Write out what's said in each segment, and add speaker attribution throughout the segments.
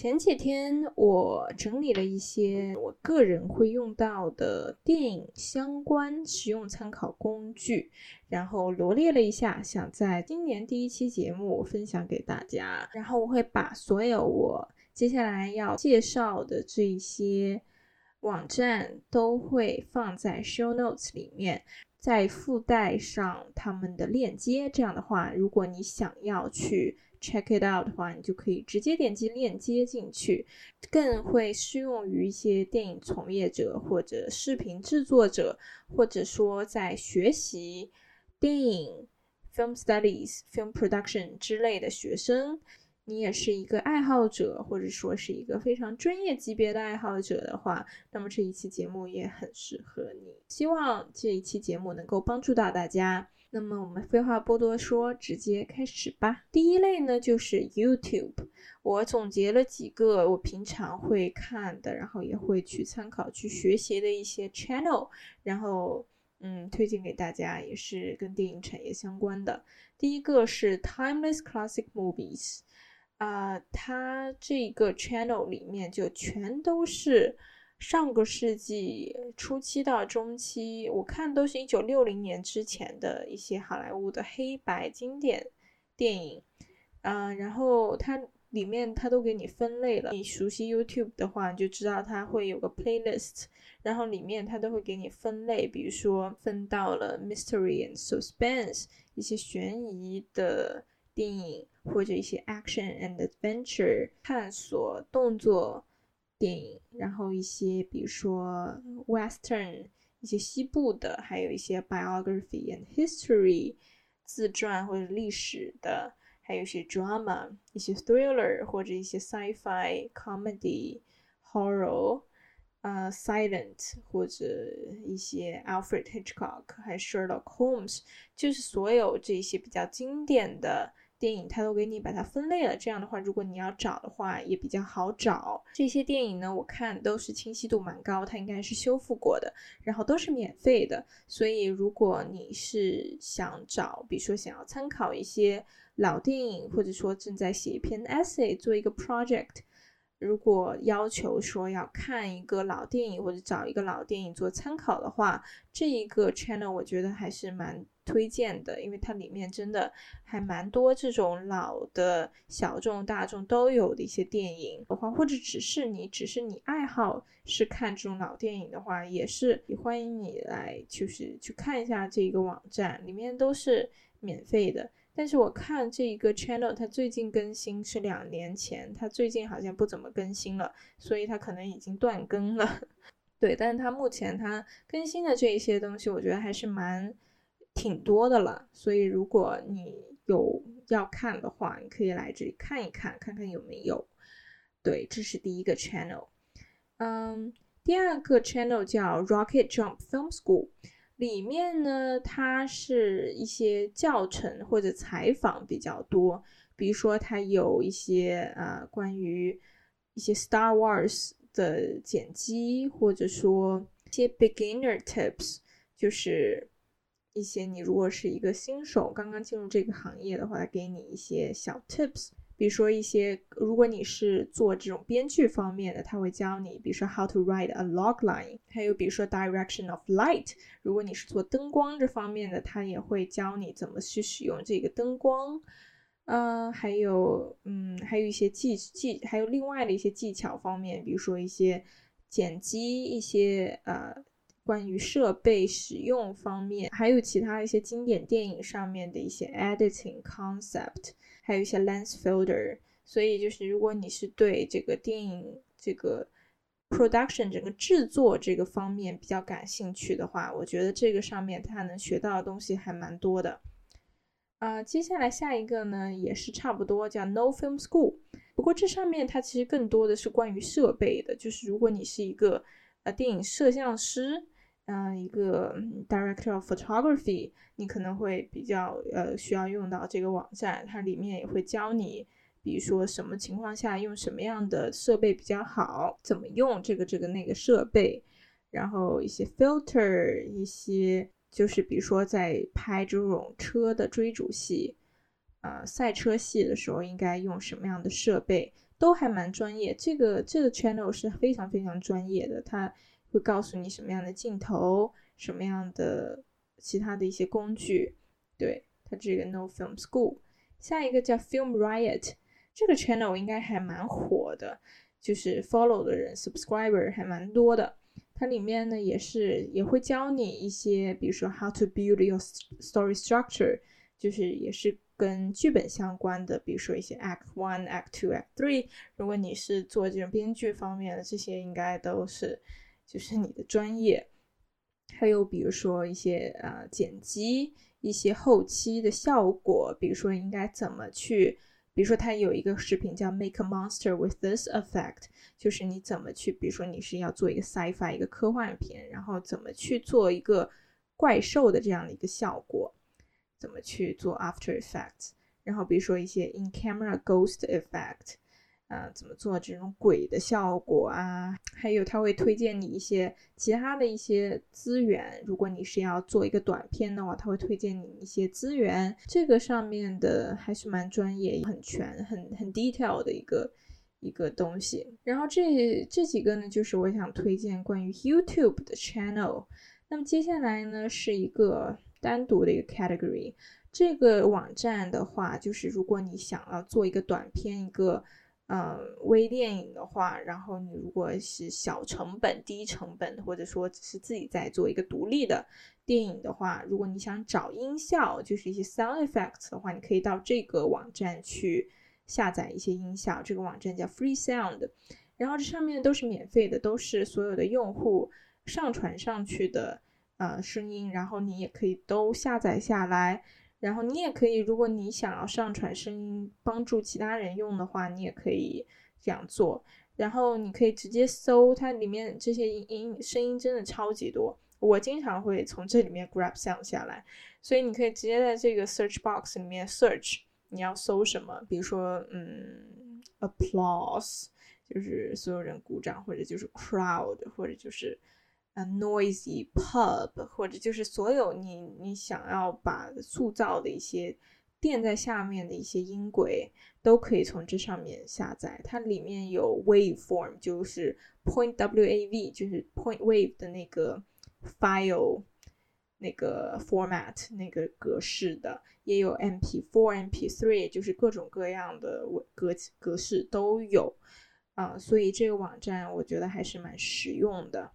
Speaker 1: 前几天我整理了一些我个人会用到的电影相关实用参考工具，然后罗列了一下，想在今年第一期节目分享给大家。然后我会把所有我接下来要介绍的这一些网站都会放在 show notes 里面，再附带上他们的链接。这样的话，如果你想要去。Check it out 的话，你就可以直接点击链接进去，更会适用于一些电影从业者或者视频制作者，或者说在学习电影 film studies、film production 之类的学生。你也是一个爱好者，或者说是一个非常专业级别的爱好者的话，那么这一期节目也很适合你。希望这一期节目能够帮助到大家。那么我们废话不多说，直接开始吧。第一类呢就是 YouTube，我总结了几个我平常会看的，然后也会去参考、去学习的一些 channel，然后嗯推荐给大家，也是跟电影产业相关的。第一个是 Timeless Classic Movies，啊，它这个 channel 里面就全都是。上个世纪初期到中期，我看都是一九六零年之前的一些好莱坞的黑白经典电影，嗯，然后它里面它都给你分类了。你熟悉 YouTube 的话，你就知道它会有个 playlist，然后里面它都会给你分类，比如说分到了 mystery and suspense 一些悬疑的电影，或者一些 action and adventure 探索动作。电影，然后一些比如说 western，一些西部的，还有一些 biography and history，自传或者历史的，还有一些 drama，一些 thriller 或者一些 sci-fi comedy horror，呃 silent 或者一些 Alfred Hitchcock，还有 Sherlock Holmes，就是所有这些比较经典的。电影它都给你把它分类了，这样的话，如果你要找的话也比较好找。这些电影呢，我看都是清晰度蛮高，它应该是修复过的，然后都是免费的。所以如果你是想找，比如说想要参考一些老电影，或者说正在写一篇 essay 做一个 project，如果要求说要看一个老电影或者找一个老电影做参考的话，这一个 channel 我觉得还是蛮。推荐的，因为它里面真的还蛮多这种老的小众、大众都有的一些电影的话，或者只是你只是你爱好是看这种老电影的话，也是也欢迎你来就是去看一下这个网站，里面都是免费的。但是我看这一个 channel，它最近更新是两年前，它最近好像不怎么更新了，所以它可能已经断更了。对，但是它目前它更新的这一些东西，我觉得还是蛮。挺多的了，所以如果你有要看的话，你可以来这里看一看，看看有没有。对，这是第一个 channel。嗯，第二个 channel 叫 Rocket Jump Film School，里面呢，它是一些教程或者采访比较多，比如说它有一些呃关于一些 Star Wars 的剪辑，或者说一些 beginner tips，就是。一些你如果是一个新手，刚刚进入这个行业的话，给你一些小 tips，比如说一些，如果你是做这种编剧方面的，他会教你，比如说 how to write a log line，还有比如说 direction of light，如果你是做灯光这方面的，他也会教你怎么去使用这个灯光，嗯，还有，嗯，还有一些技技，还有另外的一些技巧方面，比如说一些剪辑，一些呃。关于设备使用方面，还有其他一些经典电影上面的一些 editing concept，还有一些 lens filter。所以就是，如果你是对这个电影这个 production 整个制作这个方面比较感兴趣的话，我觉得这个上面它能学到的东西还蛮多的。啊，接下来下一个呢也是差不多，叫 No Film School。不过这上面它其实更多的是关于设备的，就是如果你是一个呃电影摄像师。嗯，一个 director of photography，你可能会比较呃需要用到这个网站，它里面也会教你，比如说什么情况下用什么样的设备比较好，怎么用这个这个那个设备，然后一些 filter，一些就是比如说在拍这种车的追逐戏，呃赛车戏的时候应该用什么样的设备。都还蛮专业。这个这个 channel 是非常非常专业的，它会告诉你什么样的镜头，什么样的其他的一些工具。对，它这个 No Film School。下一个叫 Film Riot，这个 channel 应该还蛮火的，就是 follow 的人 subscriber 还蛮多的。它里面呢也是也会教你一些，比如说 how to build your story structure，就是也是跟剧本相关的，比如说一些 act one、act two、act three。如果你是做这种编剧方面的，这些应该都是就是你的专业。还有比如说一些呃剪辑。一些后期的效果，比如说应该怎么去，比如说它有一个视频叫 Make a Monster with This Effect，就是你怎么去，比如说你是要做一个 sci-fi 一个科幻片，然后怎么去做一个怪兽的这样的一个效果，怎么去做 After Effects，然后比如说一些 In Camera Ghost Effect。呃，怎么做这种鬼的效果啊？还有，他会推荐你一些其他的一些资源。如果你是要做一个短片的话，他会推荐你一些资源。这个上面的还是蛮专业、很全、很很 detail 的一个一个东西。然后这这几个呢，就是我想推荐关于 YouTube 的 channel。那么接下来呢，是一个单独的一个 category。这个网站的话，就是如果你想要做一个短片，一个嗯，微电影的话，然后你如果是小成本、低成本，或者说只是自己在做一个独立的电影的话，如果你想找音效，就是一些 sound effects 的话，你可以到这个网站去下载一些音效。这个网站叫 Free Sound，然后这上面都是免费的，都是所有的用户上传上去的呃声音，然后你也可以都下载下来。然后你也可以，如果你想要上传声音帮助其他人用的话，你也可以这样做。然后你可以直接搜它里面这些音音声音，真的超级多。我经常会从这里面 grab sound 下来，所以你可以直接在这个 search box 里面 search 你要搜什么，比如说嗯 applause 就是所有人鼓掌，或者就是 crowd，或者就是。，noisy pub，或者就是所有你你想要把塑造的一些垫在下面的一些音轨，都可以从这上面下载。它里面有 waveform，就是 point wav，就是 point wave 的那个 file 那个 format 那个格式的，也有 mp4、mp3，就是各种各样的格格式都有啊。所以这个网站我觉得还是蛮实用的。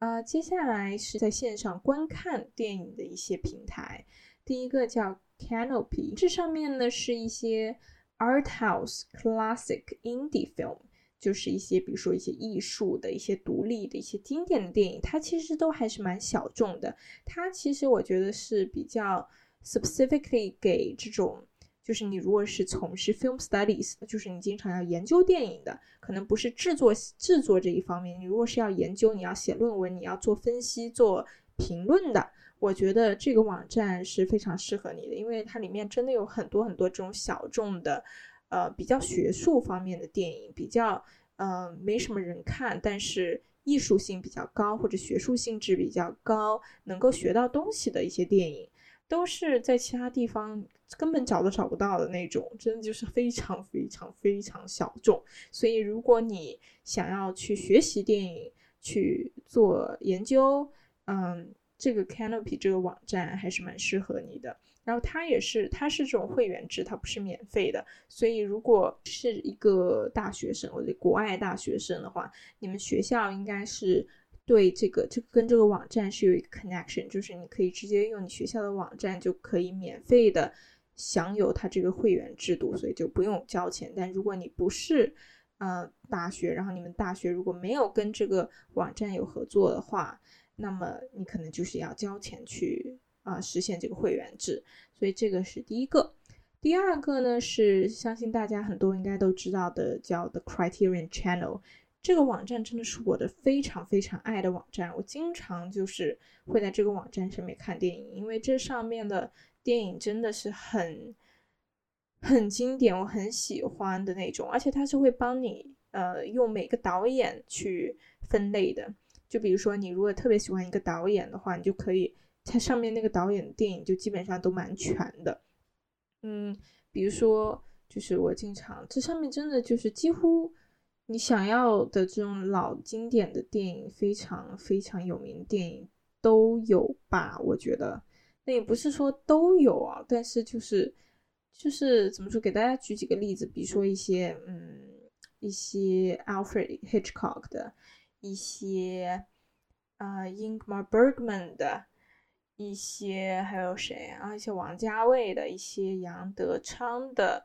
Speaker 1: 啊，接下来是在线上观看电影的一些平台。第一个叫 Canopy，这上面呢是一些 Art House Classic Indie Film，就是一些比如说一些艺术的一些独立的一些经典的电影，它其实都还是蛮小众的。它其实我觉得是比较 specifically 给这种。就是你如果是从事 film studies，就是你经常要研究电影的，可能不是制作制作这一方面。你如果是要研究，你要写论文，你要做分析、做评论的，我觉得这个网站是非常适合你的，因为它里面真的有很多很多这种小众的，呃，比较学术方面的电影，比较嗯没什么人看，但是艺术性比较高或者学术性质比较高，能够学到东西的一些电影。都是在其他地方根本找都找不到的那种，真的就是非常非常非常小众。所以，如果你想要去学习电影、去做研究，嗯，这个 Canopy 这个网站还是蛮适合你的。然后它也是，它是这种会员制，它不是免费的。所以，如果是一个大学生或者国外大学生的话，你们学校应该是。对这个，这跟这个网站是有一个 connection，就是你可以直接用你学校的网站就可以免费的享有它这个会员制度，所以就不用交钱。但如果你不是呃大学，然后你们大学如果没有跟这个网站有合作的话，那么你可能就是要交钱去啊实现这个会员制。所以这个是第一个。第二个呢是相信大家很多应该都知道的，叫 The Criterion Channel。这个网站真的是我的非常非常爱的网站，我经常就是会在这个网站上面看电影，因为这上面的电影真的是很很经典，我很喜欢的那种，而且它是会帮你呃用每个导演去分类的，就比如说你如果特别喜欢一个导演的话，你就可以它上面那个导演的电影就基本上都蛮全的，嗯，比如说。就是我经常这上面真的就是几乎你想要的这种老经典的电影，非常非常有名的电影都有吧？我觉得那也不是说都有啊，但是就是就是怎么说？给大家举几个例子，比如说一些嗯一些 Alfred Hitchcock 的一些啊 Ingmar Bergman 的。一些还有谁啊？一些王家卫的，一些杨德昌的、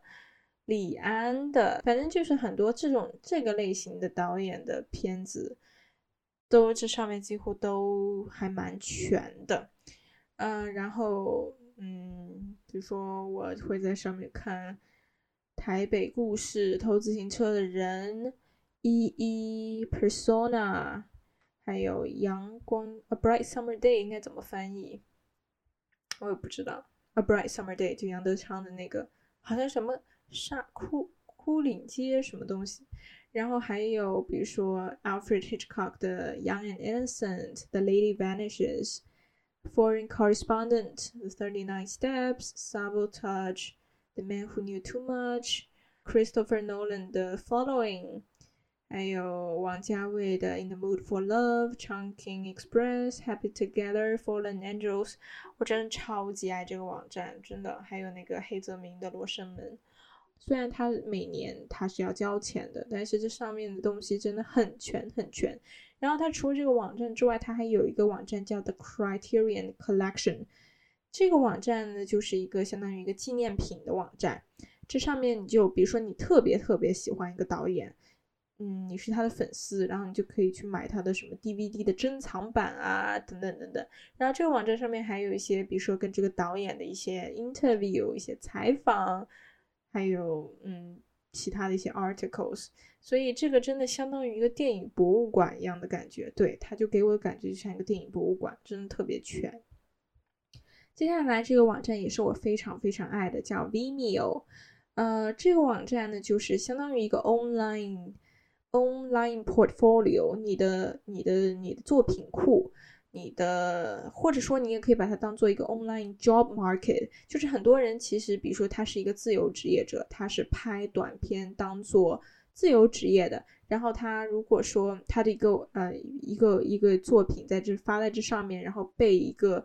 Speaker 1: 李安的，反正就是很多这种这个类型的导演的片子，都这上面几乎都还蛮全的。嗯，然后嗯，比如说我会在上面看《台北故事》、《偷自行车的人》、《一一 Persona》。还有阳光，A bright summer day 应该怎么翻译？我也不知道。A bright summer day 就杨德昌的那个，好像什么沙枯枯岭街什么东西。然后还有比如说 Alfred Hitchcock 的 Young and Innocent、The Lady Vanishes、Foreign Correspondent、The Thirty Nine Steps、Sabotage、The Man Who Knew Too Much、Christopher Nolan 的 Following。还有王家卫的《In the Mood for Love》，《Chunking Express》、《Happy Together》、《Fallen Angels》，我真的超级爱这个网站，真的。还有那个黑泽明的《罗生门》，虽然它每年它是要交钱的，但是这上面的东西真的很全很全。然后它除了这个网站之外，它还有一个网站叫 The Criterion Collection，这个网站呢就是一个相当于一个纪念品的网站。这上面你就比如说你特别特别喜欢一个导演。嗯，你是他的粉丝，然后你就可以去买他的什么 DVD 的珍藏版啊，等等等等。然后这个网站上面还有一些，比如说跟这个导演的一些 interview、一些采访，还有嗯其他的一些 articles。所以这个真的相当于一个电影博物馆一样的感觉，对，它就给我的感觉就像一个电影博物馆，真的特别全。接下来这个网站也是我非常非常爱的，叫 Vimeo。呃，这个网站呢就是相当于一个 online。Online portfolio，你的、你的、你的作品库，你的，或者说你也可以把它当做一个 online job market，就是很多人其实，比如说他是一个自由职业者，他是拍短片当做自由职业的，然后他如果说他的一个呃一个一个作品在这发在这上面，然后被一个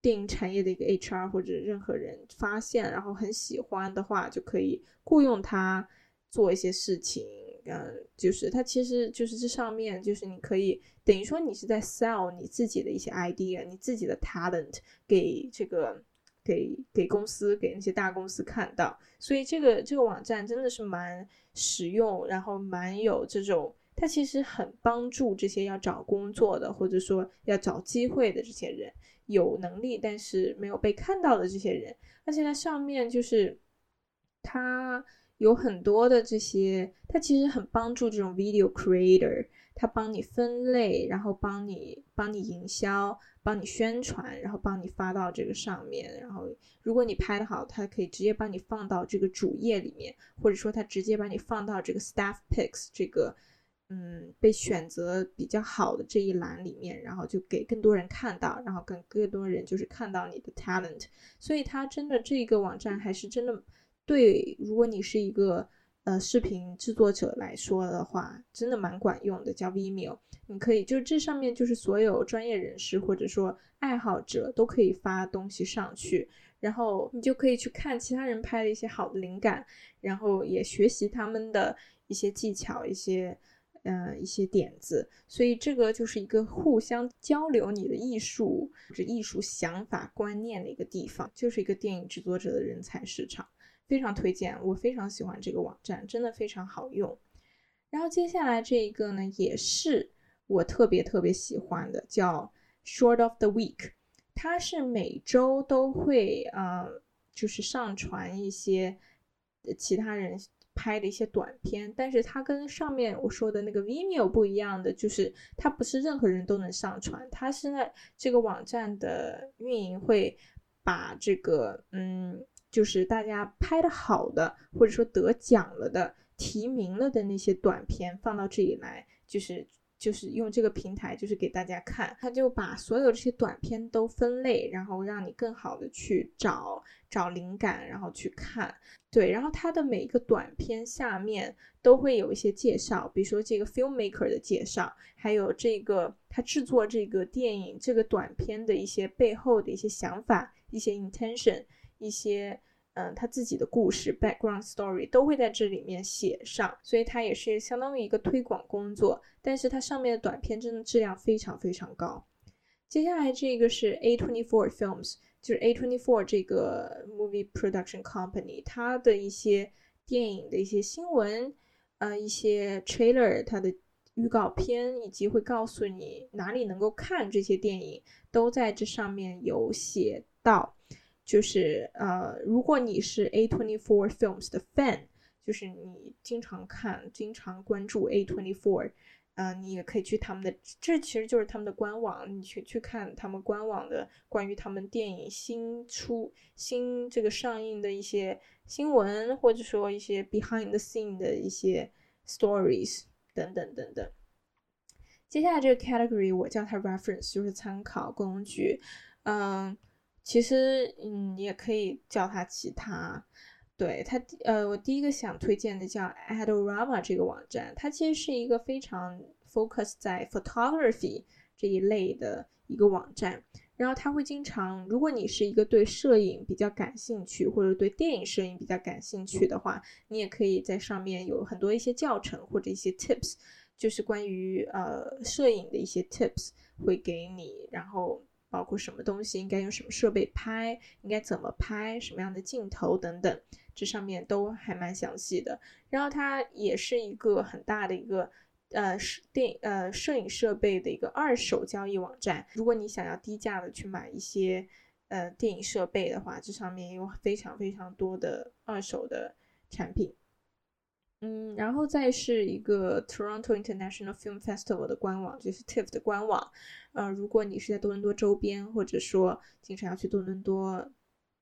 Speaker 1: 电影产业的一个 HR 或者任何人发现，然后很喜欢的话，就可以雇佣他做一些事情。嗯，就是它其实就是这上面就是你可以等于说你是在 sell 你自己的一些 idea，你自己的 talent 给这个给给公司给那些大公司看到，所以这个这个网站真的是蛮实用，然后蛮有这种，它其实很帮助这些要找工作的或者说要找机会的这些人，有能力但是没有被看到的这些人，而且它上面就是它。有很多的这些，它其实很帮助这种 video creator，它帮你分类，然后帮你帮你营销，帮你宣传，然后帮你发到这个上面。然后如果你拍的好，它可以直接把你放到这个主页里面，或者说它直接把你放到这个 staff picks 这个嗯被选择比较好的这一栏里面，然后就给更多人看到，然后更更多人就是看到你的 talent。所以它真的这个网站还是真的。对，如果你是一个呃视频制作者来说的话，真的蛮管用的，叫 Vimeo。你可以就这上面就是所有专业人士或者说爱好者都可以发东西上去，然后你就可以去看其他人拍的一些好的灵感，然后也学习他们的一些技巧、一些嗯一些点子。所以这个就是一个互相交流你的艺术、这艺术想法、观念的一个地方，就是一个电影制作者的人才市场。非常推荐，我非常喜欢这个网站，真的非常好用。然后接下来这一个呢，也是我特别特别喜欢的，叫 Short of the Week。它是每周都会呃，就是上传一些其他人拍的一些短片，但是它跟上面我说的那个 Vimeo 不一样的，就是它不是任何人都能上传，它现在这个网站的运营会把这个嗯。就是大家拍的好的，或者说得奖了的、提名了的那些短片放到这里来，就是就是用这个平台，就是给大家看，他就把所有这些短片都分类，然后让你更好的去找找灵感，然后去看。对，然后它的每一个短片下面都会有一些介绍，比如说这个 filmmaker 的介绍，还有这个他制作这个电影这个短片的一些背后的一些想法、一些 intention、一些。嗯，他自己的故事 background story 都会在这里面写上，所以它也是相当于一个推广工作。但是它上面的短片真的质量非常非常高。接下来这个是 A twenty four films，就是 A twenty four 这个 movie production company，它的一些电影的一些新闻，呃，一些 trailer，它的预告片，以及会告诉你哪里能够看这些电影，都在这上面有写到。就是呃，如果你是 A twenty four films 的 fan，就是你经常看、经常关注 A twenty four，嗯，你也可以去他们的，这其实就是他们的官网，你去去看他们官网的关于他们电影新出、新这个上映的一些新闻，或者说一些 behind the scene 的一些 stories 等等等等。接下来这个 category 我叫它 reference，就是参考工具，嗯。其实，嗯，你也可以叫它其他。对它，呃，我第一个想推荐的叫 Adorama 这个网站，它其实是一个非常 focus 在 photography 这一类的一个网站。然后它会经常，如果你是一个对摄影比较感兴趣，或者对电影摄影比较感兴趣的话，你也可以在上面有很多一些教程或者一些 tips，就是关于呃摄影的一些 tips 会给你，然后。包括什么东西应该用什么设备拍，应该怎么拍，什么样的镜头等等，这上面都还蛮详细的。然后它也是一个很大的一个呃电呃摄影设备的一个二手交易网站。如果你想要低价的去买一些呃电影设备的话，这上面有非常非常多的二手的产品。嗯，然后再是一个 Toronto International Film Festival 的官网，就是 TIFF 的官网。呃，如果你是在多伦多周边，或者说经常要去多伦多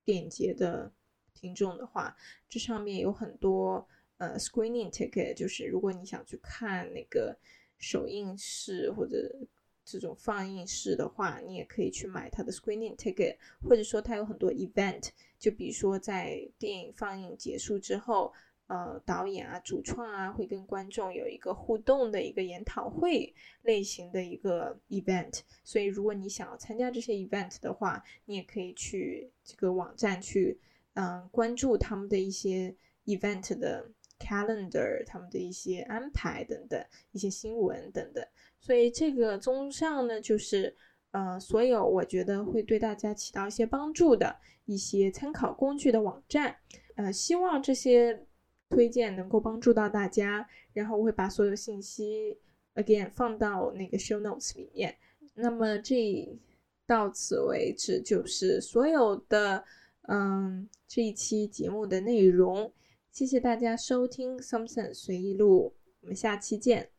Speaker 1: 电影节的听众的话，这上面有很多呃 screening ticket，就是如果你想去看那个首映式或者这种放映式的话，你也可以去买它的 screening ticket，或者说它有很多 event，就比如说在电影放映结束之后。呃，导演啊，主创啊，会跟观众有一个互动的一个研讨会类型的一个 event，所以如果你想要参加这些 event 的话，你也可以去这个网站去，嗯，关注他们的一些 event 的 calendar，他们的一些安排等等，一些新闻等等。所以这个综上呢，就是呃，所有我觉得会对大家起到一些帮助的一些参考工具的网站，呃，希望这些。推荐能够帮助到大家，然后我会把所有信息 again 放到那个 show notes 里面。那么这到此为止就是所有的嗯这一期节目的内容。谢谢大家收听 Something 随意录，我们下期见。